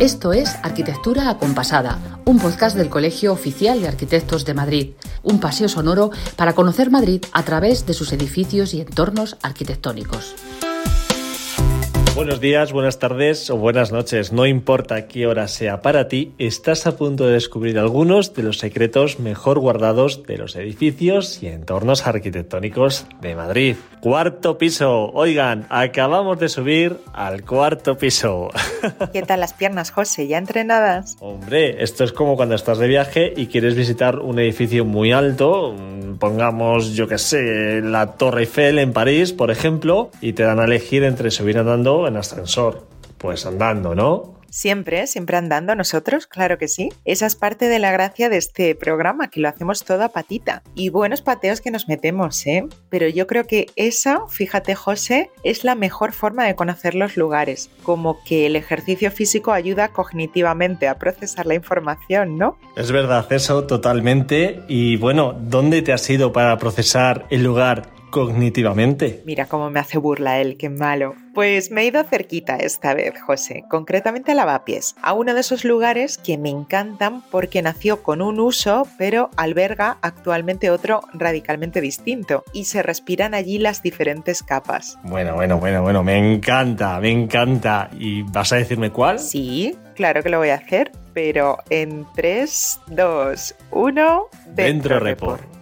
Esto es Arquitectura Acompasada, un podcast del Colegio Oficial de Arquitectos de Madrid, un paseo sonoro para conocer Madrid a través de sus edificios y entornos arquitectónicos. Buenos días, buenas tardes o buenas noches, no importa qué hora sea para ti, estás a punto de descubrir algunos de los secretos mejor guardados de los edificios y entornos arquitectónicos de Madrid. Cuarto piso, oigan, acabamos de subir al cuarto piso. ¿Qué tal las piernas, José? ¿Ya entrenadas? Hombre, esto es como cuando estás de viaje y quieres visitar un edificio muy alto, pongamos, yo que sé, la Torre Eiffel en París, por ejemplo, y te dan a elegir entre subir andando en ascensor. Pues andando, ¿no? Siempre, siempre andando nosotros, claro que sí. Esa es parte de la gracia de este programa, que lo hacemos toda patita. Y buenos pateos que nos metemos, ¿eh? Pero yo creo que esa, fíjate José, es la mejor forma de conocer los lugares. Como que el ejercicio físico ayuda cognitivamente a procesar la información, ¿no? Es verdad, eso totalmente. Y bueno, ¿dónde te has ido para procesar el lugar cognitivamente. Mira cómo me hace burla él, qué malo. Pues me he ido cerquita esta vez, José, concretamente a Lavapiés, a uno de esos lugares que me encantan porque nació con un uso, pero alberga actualmente otro radicalmente distinto y se respiran allí las diferentes capas. Bueno, bueno, bueno, bueno, me encanta, me encanta. ¿Y vas a decirme cuál? Sí, claro que lo voy a hacer, pero en 3, 2, 1, dentro, report.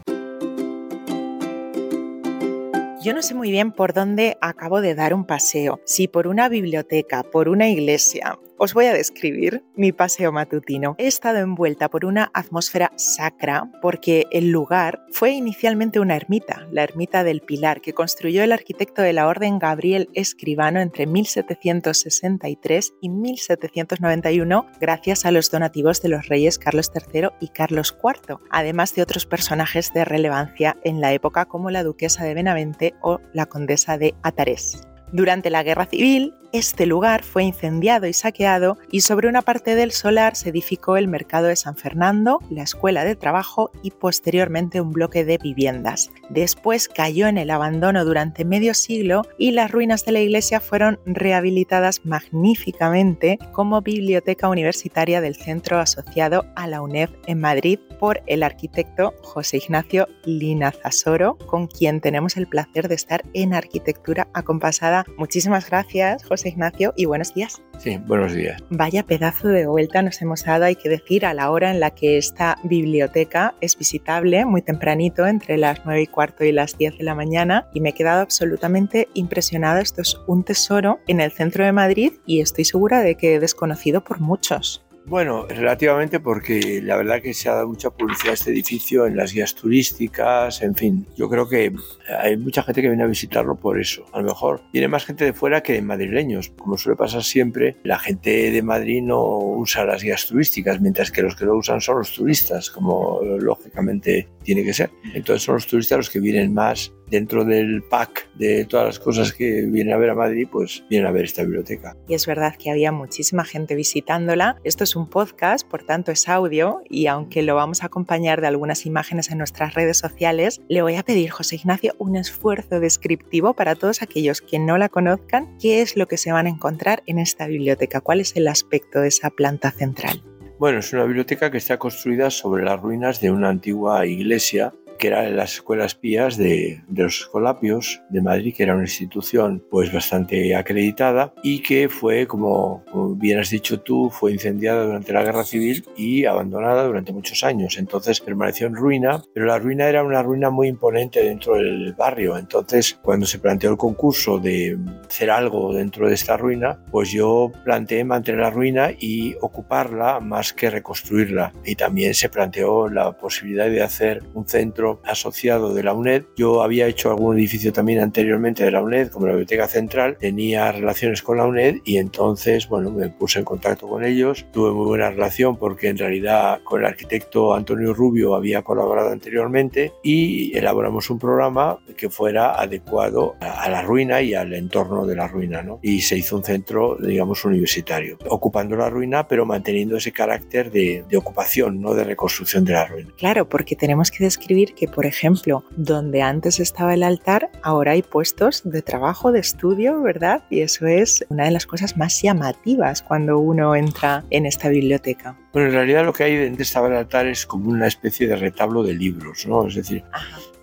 Yo no sé muy bien por dónde acabo de dar un paseo, si por una biblioteca, por una iglesia, os voy a describir mi paseo matutino. He estado envuelta por una atmósfera sacra porque el lugar fue inicialmente una ermita, la ermita del Pilar, que construyó el arquitecto de la Orden Gabriel Escribano entre 1763 y 1791 gracias a los donativos de los reyes Carlos III y Carlos IV, además de otros personajes de relevancia en la época como la duquesa de Benavente o la condesa de Atarés. Durante la Guerra Civil, este lugar fue incendiado y saqueado y sobre una parte del solar se edificó el mercado de San Fernando, la escuela de trabajo y posteriormente un bloque de viviendas. Después cayó en el abandono durante medio siglo y las ruinas de la iglesia fueron rehabilitadas magníficamente como biblioteca universitaria del centro asociado a la UNED en Madrid por el arquitecto José Ignacio Linazasoro, con quien tenemos el placer de estar en arquitectura acompasada. Muchísimas gracias, José Ignacio, y buenos días. Sí, buenos días. Vaya pedazo de vuelta nos hemos dado, hay que decir, a la hora en la que esta biblioteca es visitable, muy tempranito, entre las 9 y cuarto y las 10 de la mañana, y me he quedado absolutamente impresionada. Esto es un tesoro en el centro de Madrid y estoy segura de que desconocido por muchos. Bueno, relativamente porque la verdad que se ha dado mucha publicidad a este edificio en las guías turísticas, en fin, yo creo que hay mucha gente que viene a visitarlo por eso. A lo mejor viene más gente de fuera que de madrileños. Como suele pasar siempre, la gente de Madrid no usa las guías turísticas, mientras que los que lo usan son los turistas, como lógicamente tiene que ser. Entonces son los turistas los que vienen más dentro del pack de todas las cosas que vienen a ver a Madrid, pues vienen a ver esta biblioteca. Y es verdad que había muchísima gente visitándola. Esto es un podcast, por tanto es audio, y aunque lo vamos a acompañar de algunas imágenes en nuestras redes sociales, le voy a pedir, José Ignacio, un esfuerzo descriptivo para todos aquellos que no la conozcan, qué es lo que se van a encontrar en esta biblioteca, cuál es el aspecto de esa planta central. Bueno, es una biblioteca que está construida sobre las ruinas de una antigua iglesia que era las escuelas pías de, los Escolapios de Madrid, que era una institución pues bastante acreditada y que fue, como, bien has dicho tú, fue incendiada durante la Guerra Civil y abandonada durante muchos años. Entonces permaneció en ruina, pero la ruina era una ruina muy imponente dentro del barrio. Entonces, cuando se planteó el concurso de hacer algo dentro de esta ruina, pues yo planteé mantener la ruina y ocuparla más que reconstruirla. Y también se planteó la posibilidad de hacer un centro asociado de la UNED. Yo había hecho algún edificio también anteriormente de la UNED, como la Biblioteca Central, tenía relaciones con la UNED y entonces, bueno, me puse en contacto con ellos. Tuve muy buena relación porque en realidad con el arquitecto Antonio Rubio había colaborado anteriormente y elaboramos un programa que fuera adecuado a la ruina y al entorno de la ruina, ¿no? Y se hizo un centro, digamos, universitario, ocupando la ruina, pero manteniendo ese carácter de, de ocupación, no de reconstrucción de la ruina. Claro, porque tenemos que describir que, por ejemplo, donde antes estaba el altar, ahora hay puestos de trabajo, de estudio, ¿verdad? Y eso es una de las cosas más llamativas cuando uno entra en esta biblioteca. Bueno, en realidad lo que hay estaba el altar es como una especie de retablo de libros, ¿no? Es decir,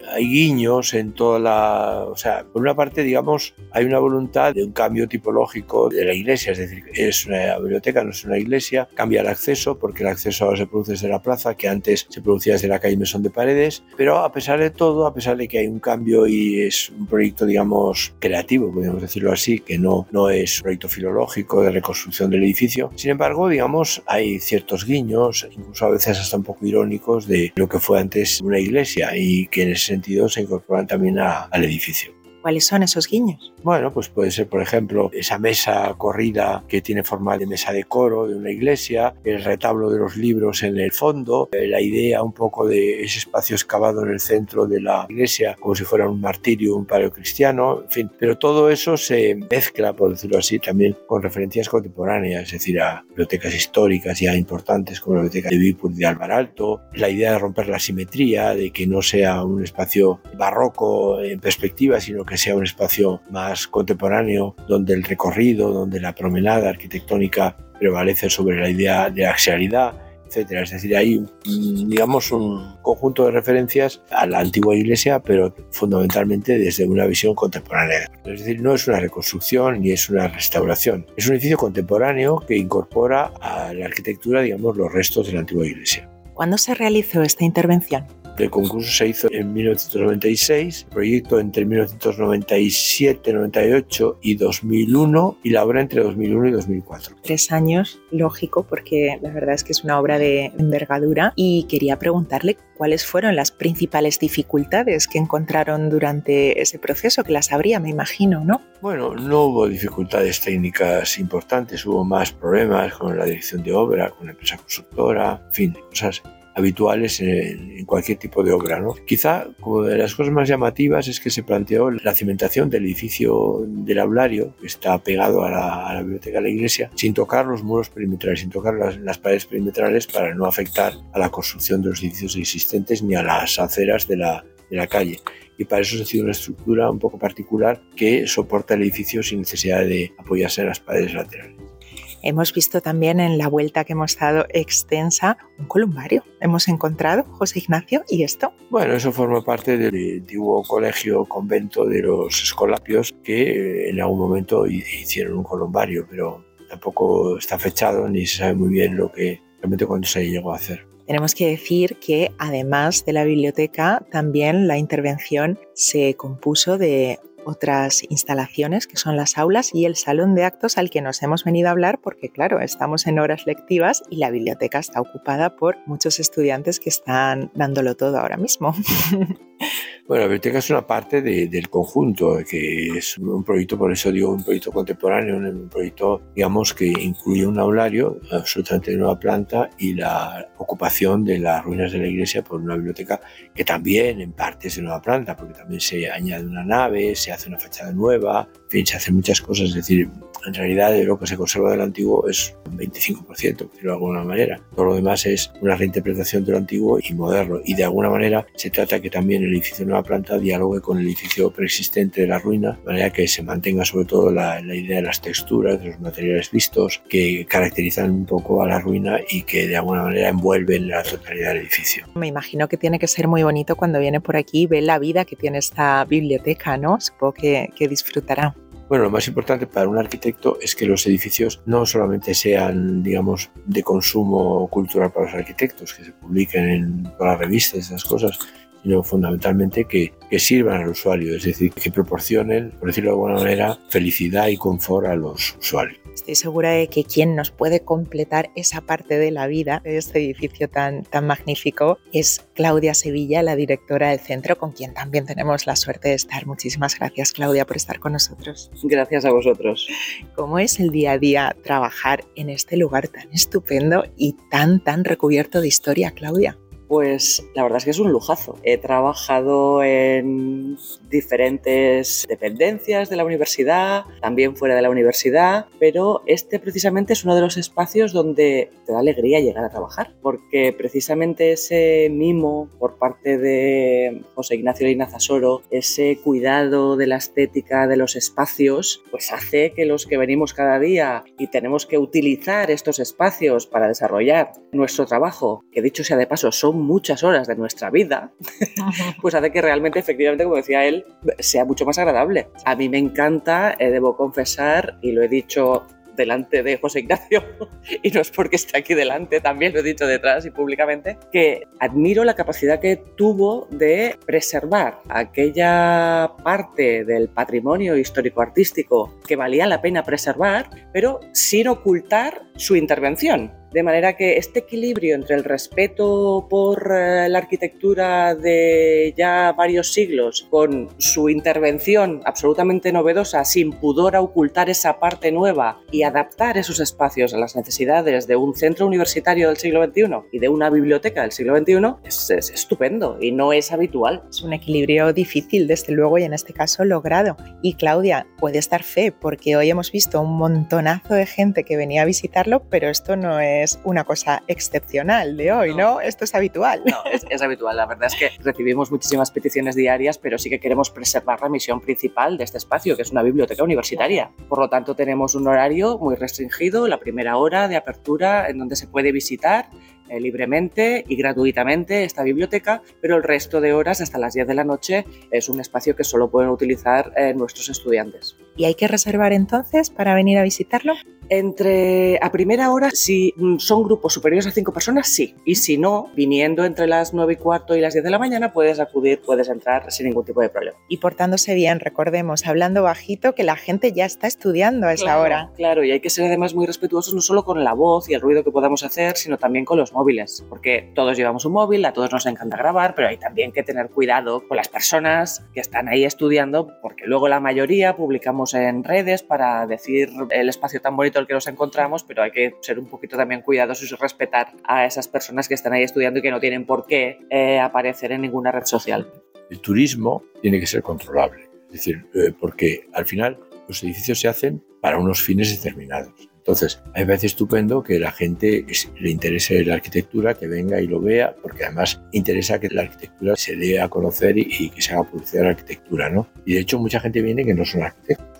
hay guiños en toda la... O sea, por una parte, digamos, hay una voluntad de un cambio tipológico de la iglesia, es decir, es una biblioteca, no es una iglesia, cambia el acceso, porque el acceso ahora se produce desde la plaza, que antes se producía desde la calle Mesón de Paredes, pero a pesar de todo, a pesar de que hay un cambio y es un proyecto, digamos, creativo, podríamos decirlo así, que no, no es un proyecto filológico de reconstrucción del edificio, sin embargo, digamos, hay ciertos guiños, incluso a veces hasta un poco irónicos, de lo que fue antes una iglesia y que en ese se incorporan también al edificio. ¿Cuáles son esos guiños? Bueno, pues puede ser, por ejemplo, esa mesa corrida que tiene forma de mesa de coro de una iglesia, el retablo de los libros en el fondo, eh, la idea un poco de ese espacio excavado en el centro de la iglesia, como si fuera un martirio, un cristiano, en fin. Pero todo eso se mezcla, por decirlo así, también con referencias contemporáneas, es decir, a bibliotecas históricas ya importantes como la biblioteca de Vipur de Alvar Alto, la idea de romper la simetría, de que no sea un espacio barroco en perspectiva, sino que sea un espacio más contemporáneo, donde el recorrido, donde la promenada arquitectónica prevalece sobre la idea de axialidad, etcétera. Es decir, hay, digamos, un conjunto de referencias a la antigua iglesia, pero fundamentalmente desde una visión contemporánea. Es decir, no es una reconstrucción ni es una restauración. Es un edificio contemporáneo que incorpora a la arquitectura, digamos, los restos de la antigua iglesia. ¿Cuándo se realizó esta intervención? El concurso se hizo en 1996, el proyecto entre 1997, 98 y 2001 y la obra entre 2001 y 2004. Tres años, lógico, porque la verdad es que es una obra de envergadura y quería preguntarle cuáles fueron las principales dificultades que encontraron durante ese proceso, que las habría, me imagino, ¿no? Bueno, no hubo dificultades técnicas importantes, hubo más problemas con la dirección de obra, con la empresa constructora, en fin, cosas habituales en, cualquier tipo de obra. ¿no? Quizá como de las cosas más llamativas es que se planteó la cimentación del edificio del aulario, que está pegado a la, biblioteca de la iglesia, sin tocar los muros perimetrales, sin tocar las, paredes perimetrales para no afectar a la construcción de los edificios existentes ni a las aceras de la, calle y para eso se ha sido una estructura un poco particular que soporta el edificio sin necesidad de apoyarse en las paredes laterales. Hemos visto también en la vuelta que hemos dado extensa un columbario. Hemos encontrado, José Ignacio, ¿y esto? Bueno, eso forma parte del antiguo colegio convento de los escolapios que en algún momento hicieron un columbario, pero tampoco está fechado ni se sabe muy bien lo que realmente cuando se llegó a hacer. Tenemos que decir que además de la biblioteca, también la intervención se compuso de otras instalaciones que son las aulas y el salón de actos al que nos hemos venido a hablar porque claro, estamos en horas lectivas y la biblioteca está ocupada por muchos estudiantes que están dándolo todo ahora mismo. Bueno, la biblioteca es una parte del conjunto, que es un proyecto, por eso digo, un proyecto contemporáneo, un proyecto, digamos, que incluye un aulario absolutamente de nueva planta y la ocupación de las ruinas de la iglesia por una biblioteca que también en parte es de nueva planta, porque también se añade una nave, se hace una fachada nueva, fin, se hacen muchas cosas, es decir, en realidad lo que se conserva del antiguo es un 25%, por decirlo de alguna manera. Todo lo demás es una reinterpretación de lo antiguo y moderno. Y de alguna manera se trata que también el edificio de nueva planta dialogue con el edificio preexistente de la ruina, de manera que se mantenga sobre todo la, la idea de las texturas, de los materiales vistos, que caracterizan un poco a la ruina y que de alguna manera envuelven la totalidad del edificio. Me imagino que tiene que ser muy bonito cuando viene por aquí y ve la vida que tiene esta biblioteca, ¿no? Supongo que, que disfrutará. Bueno, lo más importante para un arquitecto es que los edificios no solamente sean, digamos, de consumo cultural para los arquitectos, que se publiquen en todas las revistas, esas cosas, sino fundamentalmente que, que, sirvan al usuario, es decir, que proporcionen, por decirlo de alguna manera, felicidad y confort a los usuarios. Estoy segura de que quien nos puede completar esa parte de la vida de este edificio tan, tan magnífico es Claudia Sevilla, la directora del centro, con quien también tenemos la suerte de estar. Muchísimas gracias, Claudia, por estar con nosotros. Gracias a vosotros. ¿Cómo es el día a día trabajar en este lugar tan estupendo y tan, tan recubierto de historia, Claudia? Pues la verdad es que es un lujazo. He trabajado en diferentes dependencias de la universidad, también fuera de la universidad, pero este precisamente es uno de los espacios donde te da alegría llegar a trabajar, porque precisamente ese mimo por parte de José Ignacio Linazasoro, ese cuidado de la estética de los espacios, pues hace que los que venimos cada día y tenemos que utilizar estos espacios para desarrollar nuestro trabajo, que dicho sea de paso, son muchas horas de nuestra vida, pues hace que realmente, efectivamente, como decía él, sea mucho más agradable. A mí me encanta, eh, debo confesar, y lo he dicho delante de José Ignacio, y no es porque esté aquí delante, también lo he dicho detrás y públicamente, que admiro la capacidad que tuvo de preservar aquella parte del patrimonio histórico-artístico que valía la pena preservar, pero sin ocultar su intervención. De manera que este equilibrio entre el respeto por eh, la arquitectura de ya varios siglos con su intervención absolutamente novedosa, sin pudor a ocultar esa parte nueva y adaptar esos espacios a las necesidades de un centro universitario del siglo XXI y de una biblioteca del siglo XXI, es, es estupendo y no es habitual. Es un equilibrio difícil, desde luego, y en este caso logrado. Y Claudia, puede estar fe, porque hoy hemos visto un montonazo de gente que venía a visitarlo, pero esto no es es una cosa excepcional de hoy, ¿no? Esto es habitual. No, es, habitual. La verdad es que recibimos muchísimas peticiones diarias, pero sí que queremos preservar la misión principal de este espacio, que es una biblioteca universitaria. Por lo tanto, tenemos un horario muy restringido, la primera hora de apertura en donde se puede visitar eh, libremente y gratuitamente esta biblioteca, pero el resto de horas hasta las 10 de la noche es un espacio que solo pueden utilizar eh, nuestros estudiantes. ¿Y hay que reservar entonces para venir a visitarlo? Entre a primera hora, si son grupos superiores a cinco personas, sí. Y si no, viniendo entre las 9 y cuarto y las 10 de la mañana, puedes acudir, puedes entrar sin ningún tipo de problema. Y portándose bien, recordemos, hablando bajito, que la gente ya está estudiando a esa hora. Claro, y hay que ser además muy respetuosos no solo con la voz y el ruido que podamos hacer, sino también con los móviles. Porque todos llevamos un móvil, a todos nos encanta grabar, pero hay también que tener cuidado con las personas que están ahí estudiando, porque luego la mayoría publicamos en redes para decir el espacio tan bonito el que nos encontramos, pero hay que ser un poquito también cuidadosos y respetar a esas personas que están ahí estudiando y que no tienen por qué eh, aparecer en ninguna red social. El turismo tiene que ser controlable, es decir, eh, porque al final los edificios se hacen para unos fines determinados. Entonces, a mí me parece estupendo que la gente le interese la arquitectura, que venga y lo vea, porque además interesa que la arquitectura se dé a conocer y, y que se haga publicidad de la arquitectura, ¿no? Y de hecho mucha gente viene que no son arquitectos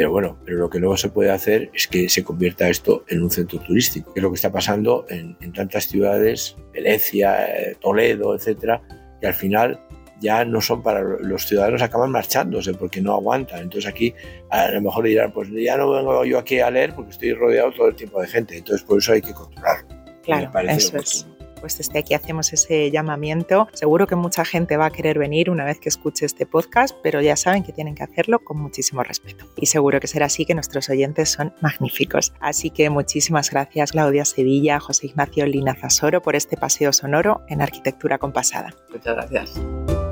pero bueno, pero lo que no se puede hacer es que se convierta esto en un centro turístico, que es lo que está pasando en, tantas ciudades, Venecia, eh, Toledo, etcétera, que al final ya no son para los ciudadanos, acaban marchándose porque no aguantan. Entonces aquí a lo mejor dirán, pues ya no vengo yo aquí a leer porque estoy rodeado todo el tiempo de gente. Entonces por eso hay que controlarlo. Claro, eso es pues desde aquí hacemos ese llamamiento. Seguro que mucha gente va a querer venir una vez que escuche este podcast, pero ya saben que tienen que hacerlo con muchísimo respeto. Y seguro que será así que nuestros oyentes son magníficos. Así que muchísimas gracias Claudia Sevilla, José Ignacio Lina Zasoro por este paseo sonoro en Arquitectura Compasada. Muchas gracias.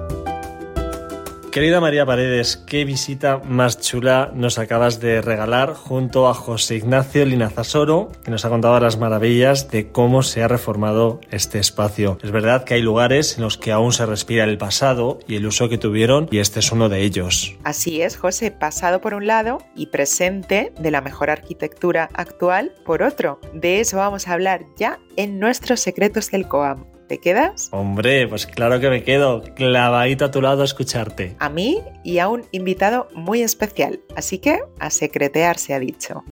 Querida María Paredes, qué visita más chula nos acabas de regalar junto a José Ignacio Linazasoro, que nos ha contado las maravillas de cómo se ha reformado este espacio. Es verdad que hay lugares en los que aún se respira el pasado y el uso que tuvieron, y este es uno de ellos. Así es, José, pasado por un lado y presente de la mejor arquitectura actual por otro. De eso vamos a hablar ya en nuestros secretos del COAM. ¿Te quedas? Hombre, pues claro que me quedo, clavadito a tu lado a escucharte. A mí y a un invitado muy especial, así que a secretear se ha dicho.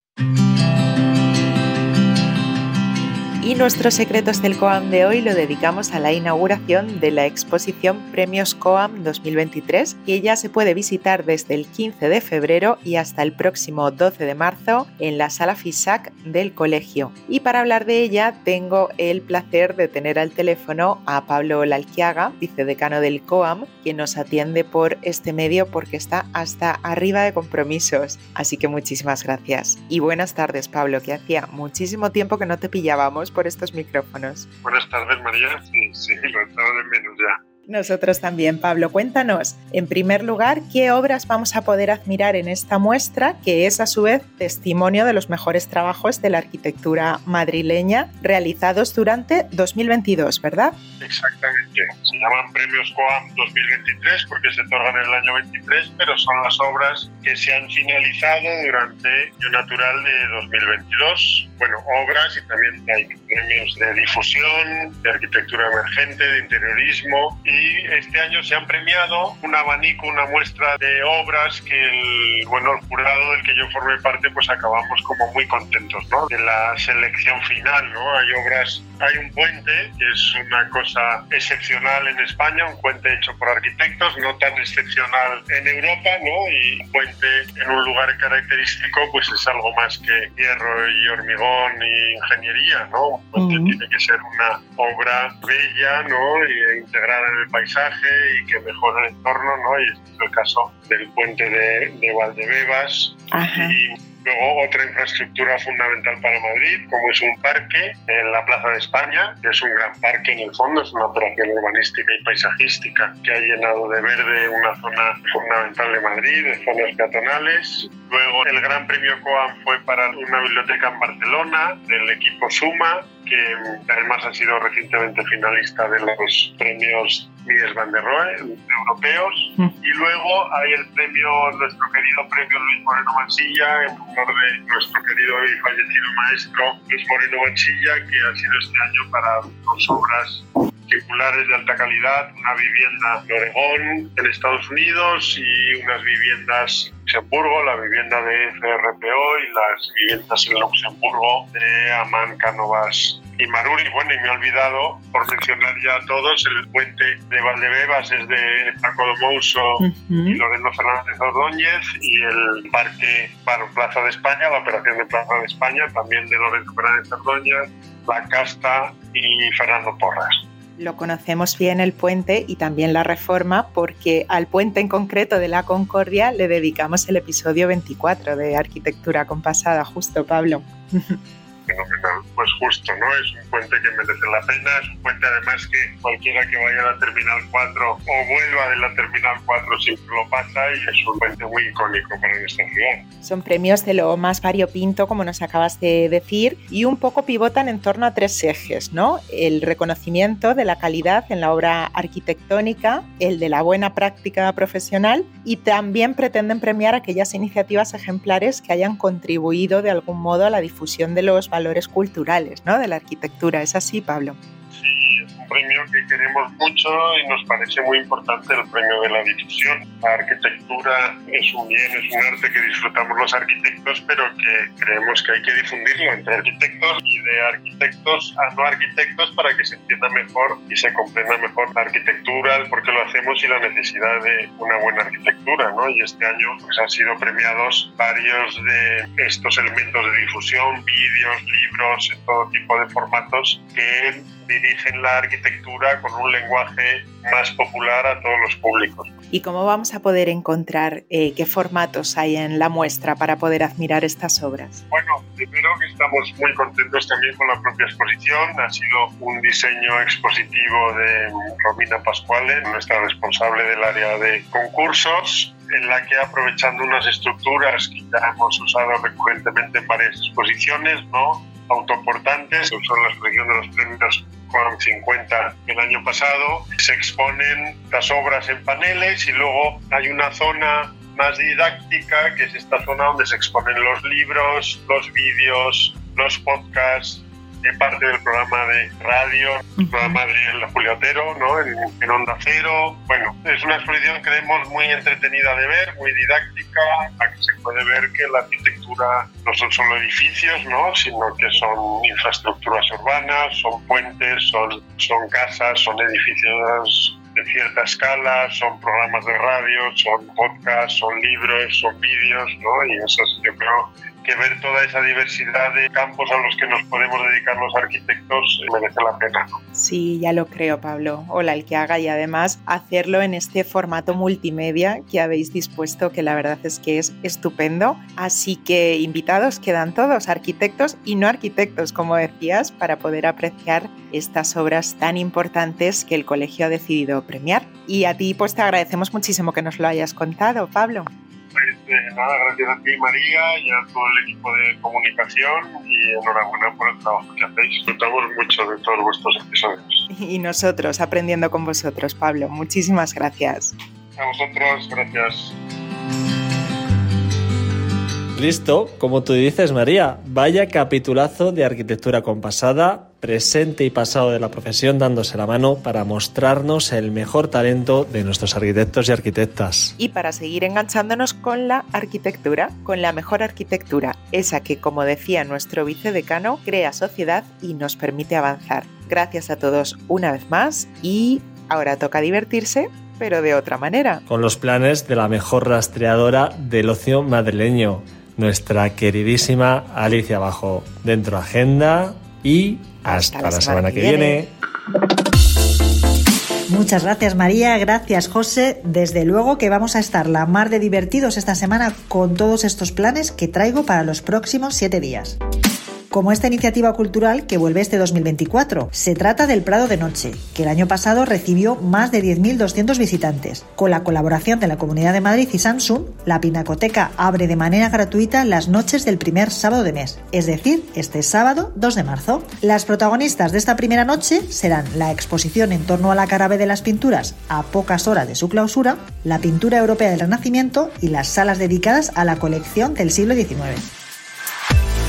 Y nuestros secretos del COAM de hoy lo dedicamos a la inauguración de la exposición Premios COAM 2023, que ya se puede visitar desde el 15 de febrero y hasta el próximo 12 de marzo en la sala FISAC del colegio. Y para hablar de ella tengo el placer de tener al teléfono a Pablo Lalquiaga, vicedecano del COAM, quien nos atiende por este medio porque está hasta arriba de compromisos. Así que muchísimas gracias. Y buenas tardes, Pablo, que hacía muchísimo tiempo que no te pillábamos por estos micrófonos. Buenas tardes, María. Sí, sí, lo he estado de menos ya. Nosotros también, Pablo. Cuéntanos, en primer lugar, qué obras vamos a poder admirar en esta muestra, que es a su vez testimonio de los mejores trabajos de la arquitectura madrileña realizados durante 2022, ¿verdad? Exactamente. Se llaman premios COAM 2023 porque se otorgan en el año 23, pero son las obras que se han finalizado durante el natural de 2022. Bueno, obras y también hay premios de difusión, de arquitectura emergente, de interiorismo y este año se han premiado un abanico, una muestra de obras que el, bueno, el jurado del que yo formé parte pues acabamos como muy contentos, ¿no? De la selección final, ¿no? Hay obras, hay un puente que es una cosa excepcional en España, un puente hecho por arquitectos, no tan excepcional en Europa, ¿no? Y un puente en un lugar característico pues es algo más que hierro y hormigón y ingeniería, ¿no? Un puente tiene que ser una obra bella, ¿no? Y integrada en el paisaje y que mejora el entorno, ¿no? Y este es el caso del puente de, de Valdebebas. Y, Luego, otra infraestructura fundamental para Madrid, como es un parque en la Plaza de España, que es un gran parque en el fondo, es una operación urbanística y paisajística que ha llenado de verde una zona fundamental de Madrid, de zonas peatonales. Luego, el Gran Premio COAM fue para una biblioteca en Barcelona, del equipo Suma, que además ha sido recientemente finalista de los premios Mies van der Rohe europeos. Y luego hay el premio, nuestro querido premio Luis Moreno Mansilla, en honor de nuestro querido y fallecido maestro Luis Moreno Mansilla, que ha sido este año para dos obras circulares de alta calidad, una vivienda en Oregón, en Estados Unidos, y unas viviendas en Luxemburgo, la vivienda de FRPO y las viviendas en Luxemburgo de Amán Cánovas y Maruri. Bueno, y me he olvidado, por mencionar ya a todos, el puente de Valdebebas es de Paco de Mouso y Lorenzo Fernández Ordóñez y el parque, bueno, Plaza de España, la operación de Plaza de España, también de Lorenzo Fernández Ordóñez, La Casta y Fernando Porras lo conocemos bien el puente y también la reforma porque al puente en concreto de la Concordia le dedicamos el episodio 24 de Arquitectura Compasada, justo Pablo. fenomenal. Pues justo, ¿no? Es un puente que merece la pena, es un puente además que cualquiera que vaya a la Terminal 4 o vuelva de la Terminal 4 siempre lo pasa y es un puente muy icónico para nuestra ciudad. Son premios de lo más variopinto, como nos acabas de decir, y un poco pivotan en torno a tres ejes, ¿no? El reconocimiento de la calidad en la obra arquitectónica, el de la buena práctica profesional y también pretenden premiar aquellas iniciativas ejemplares que hayan contribuido de algún modo a la difusión de los valores culturales ¿no? de la arquitectura. ¿Es así, Pablo? Premio que queremos mucho y nos parece muy importante el premio de la difusión. La arquitectura es un bien, es un arte que disfrutamos los arquitectos, pero que creemos que hay que difundirlo entre arquitectos y de arquitectos a no arquitectos para que se entienda mejor y se comprenda mejor la arquitectura, el por qué lo hacemos y la necesidad de una buena arquitectura. ¿no? Y este año pues, han sido premiados varios de estos elementos de difusión, vídeos, libros, en todo tipo de formatos que dirigen la arquitectura con un lenguaje más popular a todos los públicos. ¿Y cómo vamos a poder encontrar eh, qué formatos hay en la muestra para poder admirar estas obras? Bueno, primero que estamos muy contentos también con la propia exposición. Ha sido un diseño expositivo de Romina Pascuale, nuestra responsable del área de concursos en la que aprovechando unas estructuras que ya hemos usado recurrentemente en varias exposiciones, ¿no? Autoportantes, que son la exposición de los premios con 50 el año pasado, se exponen las obras en paneles y luego hay una zona más didáctica, que es esta zona donde se exponen los libros, los vídeos, los podcasts, parte del programa de radio, el programa de Julio Otero, ¿no? En, Onda Cero. Bueno, es una exposición que creemos muy entretenida de ver, muy didáctica, aquí se puede ver que la no son solo edificios, ¿no? Sino que son infraestructuras urbanas, son puentes, son, son casas, son edificios de cierta escala, son programas de radio, son podcasts, son libros, son vídeos, ¿no? Y eso yo creo que ver toda esa diversidad de campos a los que nos podemos dedicar los arquitectos eh, merece la pena. Sí, ya lo creo, Pablo. Hola, el que haga y además hacerlo en este formato multimedia que habéis dispuesto, que la verdad es que es estupendo. Así que invitados quedan todos, arquitectos y no arquitectos, como decías, para poder apreciar estas obras tan importantes que el colegio ha decidido premiar. Y a ti, pues te agradecemos muchísimo que nos lo hayas contado, Pablo. Pues eh, nada, gracias a ti María y a todo el equipo de comunicación y enhorabuena por el trabajo que hacéis. Disfrutamos mucho de todos vuestros episodios. Y nosotros aprendiendo con vosotros, Pablo. Muchísimas gracias. A vosotros, gracias. Listo, como tú dices, María, vaya capitulazo de arquitectura compasada, presente y pasado de la profesión dándose la mano para mostrarnos el mejor talento de nuestros arquitectos y arquitectas. Y para seguir enganchándonos con la arquitectura, con la mejor arquitectura, esa que, como decía nuestro vicedecano, crea sociedad y nos permite avanzar. Gracias a todos una vez más y ahora toca divertirse pero de otra manera. Con los planes de la mejor rastreadora del ocio madrileño, nuestra queridísima Alicia Bajo. Dentro agenda y hasta, la, semana, que viene. Muchas gracias María, gracias José. Desde luego que vamos a estar la mar de divertidos esta semana con todos estos planes que traigo para los próximos siete días como esta iniciativa cultural que vuelve este 2024. Se trata del Prado de Noche, que el año pasado recibió más de 10.200 visitantes. Con la colaboración de la Comunidad de Madrid y Samsung, la Pinacoteca abre de manera gratuita las noches del primer sábado de mes, es decir, este sábado 2 de marzo. Las protagonistas de esta primera noche serán la exposición en torno a la cara B de las pinturas a pocas horas de su clausura, la pintura europea del Renacimiento y las salas dedicadas a la colección del siglo XIX.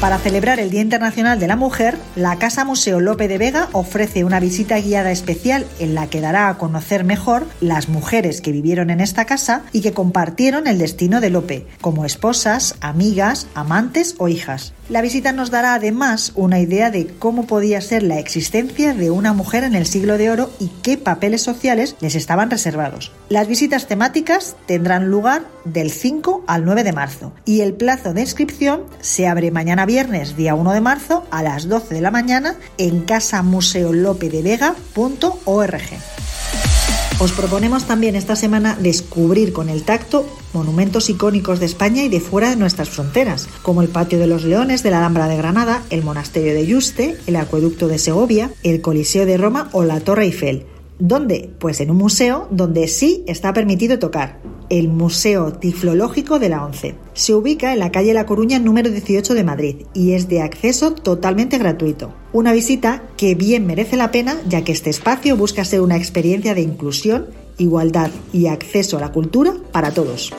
Para celebrar el Día Internacional de la Mujer, la Casa Museo Lope de Vega ofrece una visita guiada especial en la que dará a conocer mejor las mujeres que vivieron en esta casa y que compartieron el destino de Lope, como esposas, amigas, amantes o hijas. La visita nos dará además una idea de cómo podía ser la existencia de una mujer en el siglo de oro y qué papeles sociales les estaban reservados. Las visitas temáticas tendrán lugar del 5 al 9 de marzo y el plazo de inscripción se abre mañana viernes, día 1 de marzo, a las 12 de la mañana en casamuseolopedevega.org. Os proponemos también esta semana descubrir con el tacto monumentos icónicos de España y de fuera de nuestras fronteras, como el Patio de los Leones de la Alhambra de Granada, el Monasterio de Yuste, el Acueducto de Segovia, el Coliseo de Roma o la Torre Eiffel. ¿Dónde? Pues en un museo donde sí está permitido tocar, el Museo Tiflológico de la ONCE. Se ubica en la calle La Coruña número 18 de Madrid y es de acceso totalmente gratuito. Una visita que bien merece la pena ya que este espacio busca ser una experiencia de inclusión, igualdad y acceso a la cultura para todos.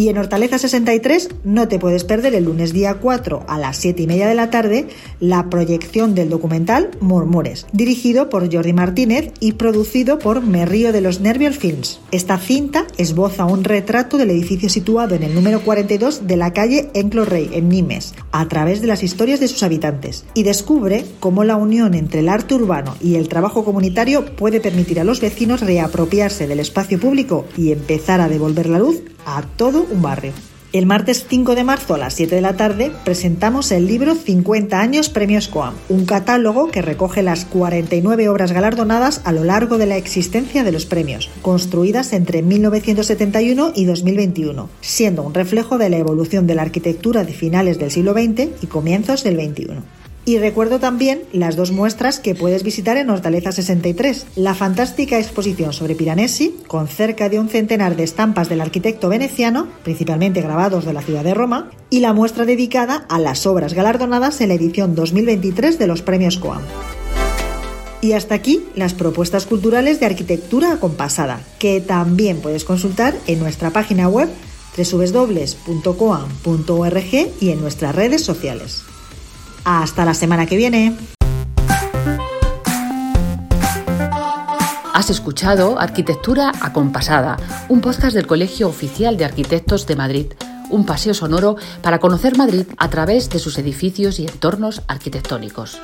Y en Hortaleza 63 no te puedes perder el lunes día 4 a las 7 y media de la tarde la proyección del documental Murmures, dirigido por Jordi Martínez y producido por Me Río de los Nervios Films. Esta cinta esboza un retrato del edificio situado en el número 42 de la calle Enclo Rey, en Nimes, a través de las historias de sus habitantes, y descubre cómo la unión entre el arte urbano y el trabajo comunitario puede permitir a los vecinos reapropiarse del espacio público y empezar a devolver la luz a todo un barrio. El martes 5 de marzo a las 7 de la tarde presentamos el libro 50 años Premios Coam, un catálogo que recoge las 49 obras galardonadas a lo largo de la existencia de los premios, construidas entre 1971 y 2021, siendo un reflejo de la evolución de la arquitectura de finales del siglo XX y comienzos del XXI. Y recuerdo también las dos muestras que puedes visitar en Hortaleza 63. La fantástica exposición sobre Piranesi, con cerca de un centenar de estampas del arquitecto veneciano, principalmente grabados de la ciudad de Roma, y la muestra dedicada a las obras galardonadas en la edición 2023 de los premios Coam. Y hasta aquí las propuestas culturales de arquitectura acompasada, que también puedes consultar en nuestra página web www.coam.org y en nuestras redes sociales. Hasta la semana que viene. Has escuchado Arquitectura Acompasada, un podcast del Colegio Oficial de Arquitectos de Madrid, un paseo sonoro para conocer Madrid a través de sus edificios y entornos arquitectónicos.